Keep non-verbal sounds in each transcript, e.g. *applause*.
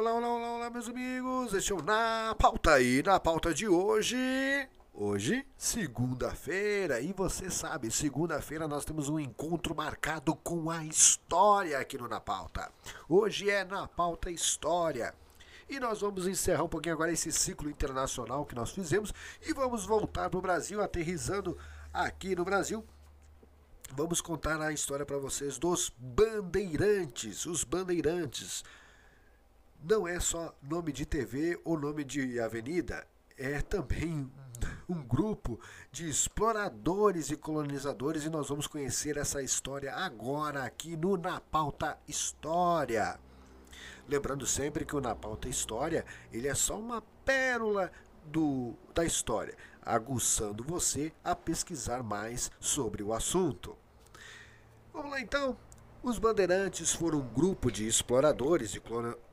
Olá, olá, olá, olá, meus amigos. Este é o Na Pauta aí, na pauta de hoje. Hoje, segunda-feira, e você sabe, segunda-feira nós temos um encontro marcado com a história aqui no Na Pauta. Hoje é Na Pauta História. E nós vamos encerrar um pouquinho agora esse ciclo internacional que nós fizemos e vamos voltar para o Brasil, aterrizando aqui no Brasil. Vamos contar a história para vocês dos bandeirantes, os bandeirantes. Não é só nome de TV ou nome de avenida, é também *laughs* um grupo de exploradores e colonizadores e nós vamos conhecer essa história agora aqui no Na Pauta História. Lembrando sempre que o Na Pauta História, ele é só uma pérola do, da história, aguçando você a pesquisar mais sobre o assunto. Vamos lá então. Os bandeirantes foram um grupo de exploradores e colonizadores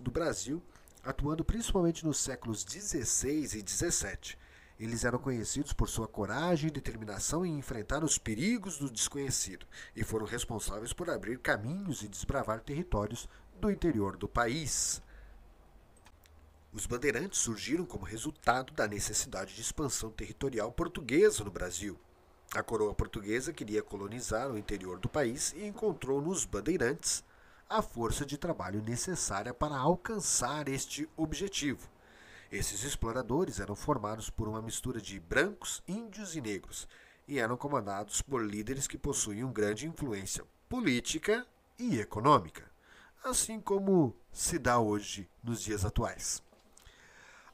do Brasil, atuando principalmente nos séculos 16 e 17. Eles eram conhecidos por sua coragem e determinação em enfrentar os perigos do desconhecido e foram responsáveis por abrir caminhos e desbravar territórios do interior do país. Os bandeirantes surgiram como resultado da necessidade de expansão territorial portuguesa no Brasil. A coroa portuguesa queria colonizar o interior do país e encontrou nos bandeirantes a força de trabalho necessária para alcançar este objetivo. Esses exploradores eram formados por uma mistura de brancos, índios e negros e eram comandados por líderes que possuíam grande influência política e econômica assim como se dá hoje nos dias atuais.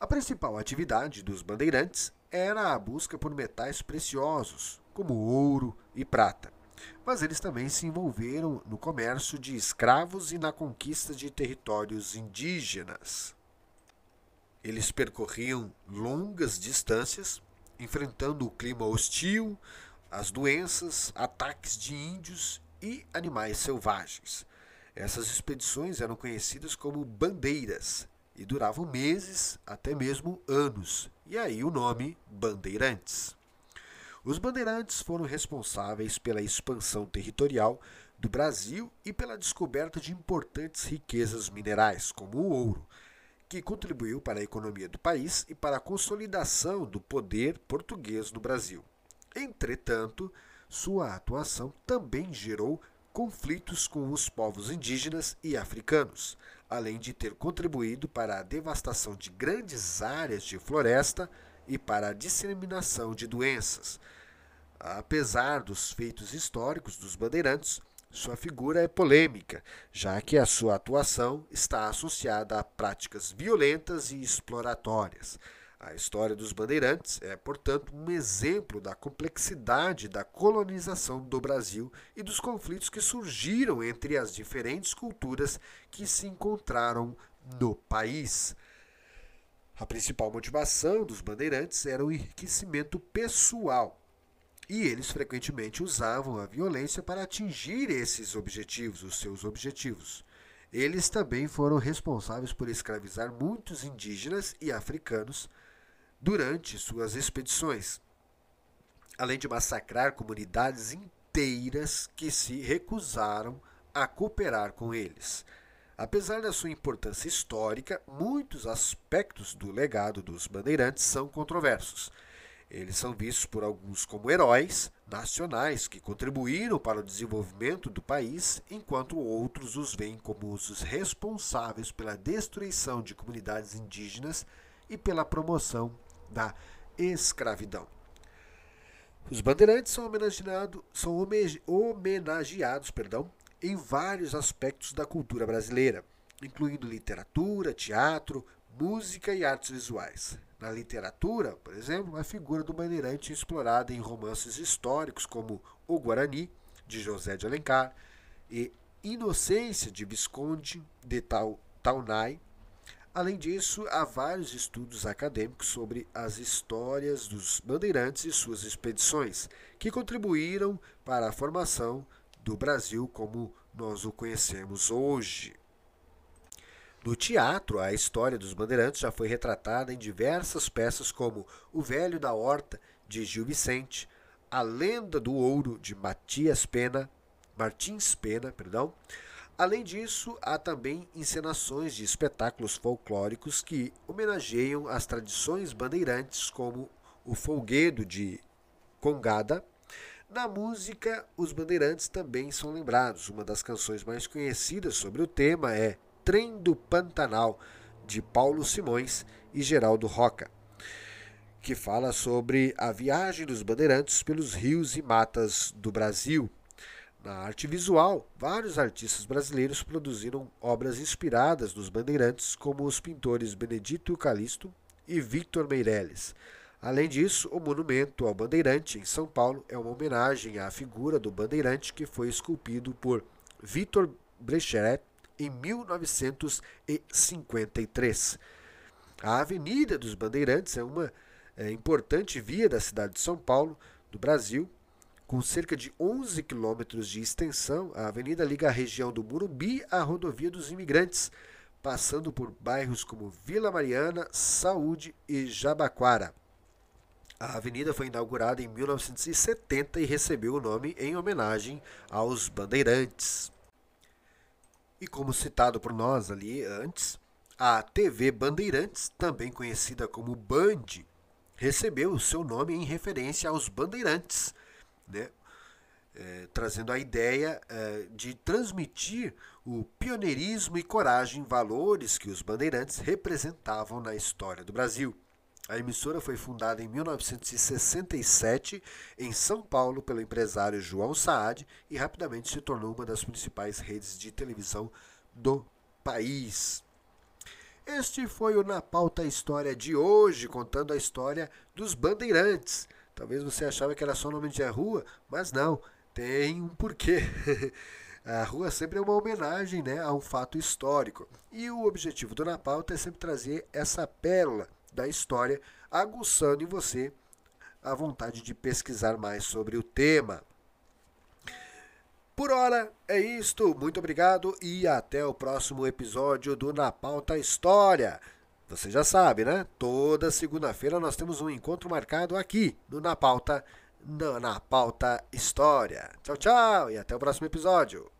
A principal atividade dos bandeirantes era a busca por metais preciosos, como ouro e prata, mas eles também se envolveram no comércio de escravos e na conquista de territórios indígenas. Eles percorriam longas distâncias, enfrentando o clima hostil, as doenças, ataques de índios e animais selvagens. Essas expedições eram conhecidas como bandeiras e duravam meses, até mesmo anos, e aí o nome Bandeirantes. Os bandeirantes foram responsáveis pela expansão territorial do Brasil e pela descoberta de importantes riquezas minerais, como o ouro, que contribuiu para a economia do país e para a consolidação do poder português no Brasil. Entretanto, sua atuação também gerou conflitos com os povos indígenas e africanos, além de ter contribuído para a devastação de grandes áreas de floresta e para a disseminação de doenças. Apesar dos feitos históricos dos bandeirantes, sua figura é polêmica, já que a sua atuação está associada a práticas violentas e exploratórias a história dos bandeirantes é, portanto, um exemplo da complexidade da colonização do Brasil e dos conflitos que surgiram entre as diferentes culturas que se encontraram no país. A principal motivação dos bandeirantes era o enriquecimento pessoal, e eles frequentemente usavam a violência para atingir esses objetivos, os seus objetivos. Eles também foram responsáveis por escravizar muitos indígenas e africanos durante suas expedições, além de massacrar comunidades inteiras que se recusaram a cooperar com eles. Apesar da sua importância histórica, muitos aspectos do legado dos bandeirantes são controversos. Eles são vistos por alguns como heróis nacionais que contribuíram para o desenvolvimento do país, enquanto outros os veem como os responsáveis pela destruição de comunidades indígenas e pela promoção da escravidão. Os bandeirantes são homenageados, são homenageados perdão, em vários aspectos da cultura brasileira, incluindo literatura, teatro, música e artes visuais. Na literatura, por exemplo, a figura do bandeirante é explorada em romances históricos como O Guarani, de José de Alencar, e Inocência, de Visconde de Taunay, Além disso, há vários estudos acadêmicos sobre as histórias dos bandeirantes e suas expedições, que contribuíram para a formação do Brasil como nós o conhecemos hoje. No teatro, a história dos bandeirantes já foi retratada em diversas peças como O Velho da Horta, de Gil Vicente, A Lenda do Ouro, de Matias Pena, Martins Pena, perdão, Além disso, há também encenações de espetáculos folclóricos que homenageiam as tradições bandeirantes, como o folguedo de Congada. Na música, os bandeirantes também são lembrados. Uma das canções mais conhecidas sobre o tema é Trem do Pantanal, de Paulo Simões e Geraldo Roca, que fala sobre a viagem dos bandeirantes pelos rios e matas do Brasil. Na arte visual, vários artistas brasileiros produziram obras inspiradas nos bandeirantes, como os pintores Benedito Calisto e Victor Meirelles. Além disso, o monumento ao Bandeirante em São Paulo é uma homenagem à figura do Bandeirante que foi esculpido por Victor Brecheret em 1953. A Avenida dos Bandeirantes é uma é, importante via da cidade de São Paulo, do Brasil, com cerca de 11 quilômetros de extensão, a avenida liga a região do Murumbi à rodovia dos imigrantes, passando por bairros como Vila Mariana, Saúde e Jabaquara. A avenida foi inaugurada em 1970 e recebeu o nome em homenagem aos bandeirantes. E como citado por nós ali antes, a TV Bandeirantes, também conhecida como Band, recebeu o seu nome em referência aos bandeirantes né? É, trazendo a ideia é, de transmitir o pioneirismo e coragem, valores que os bandeirantes representavam na história do Brasil. A emissora foi fundada em 1967 em São Paulo pelo empresário João Saad e rapidamente se tornou uma das principais redes de televisão do país. Este foi o Na Pauta História de hoje, contando a história dos bandeirantes. Talvez você achava que era só nome de rua, mas não, tem um porquê. *laughs* A rua sempre é uma homenagem né, a um fato histórico. E o objetivo do Na Pauta é sempre trazer essa pérola da história, aguçando em você a vontade de pesquisar mais sobre o tema. Por hora é isto. Muito obrigado e até o próximo episódio do Na Pauta História. Você já sabe, né? Toda segunda-feira nós temos um encontro marcado aqui no Na Pauta, na, na Pauta História. Tchau, tchau e até o próximo episódio.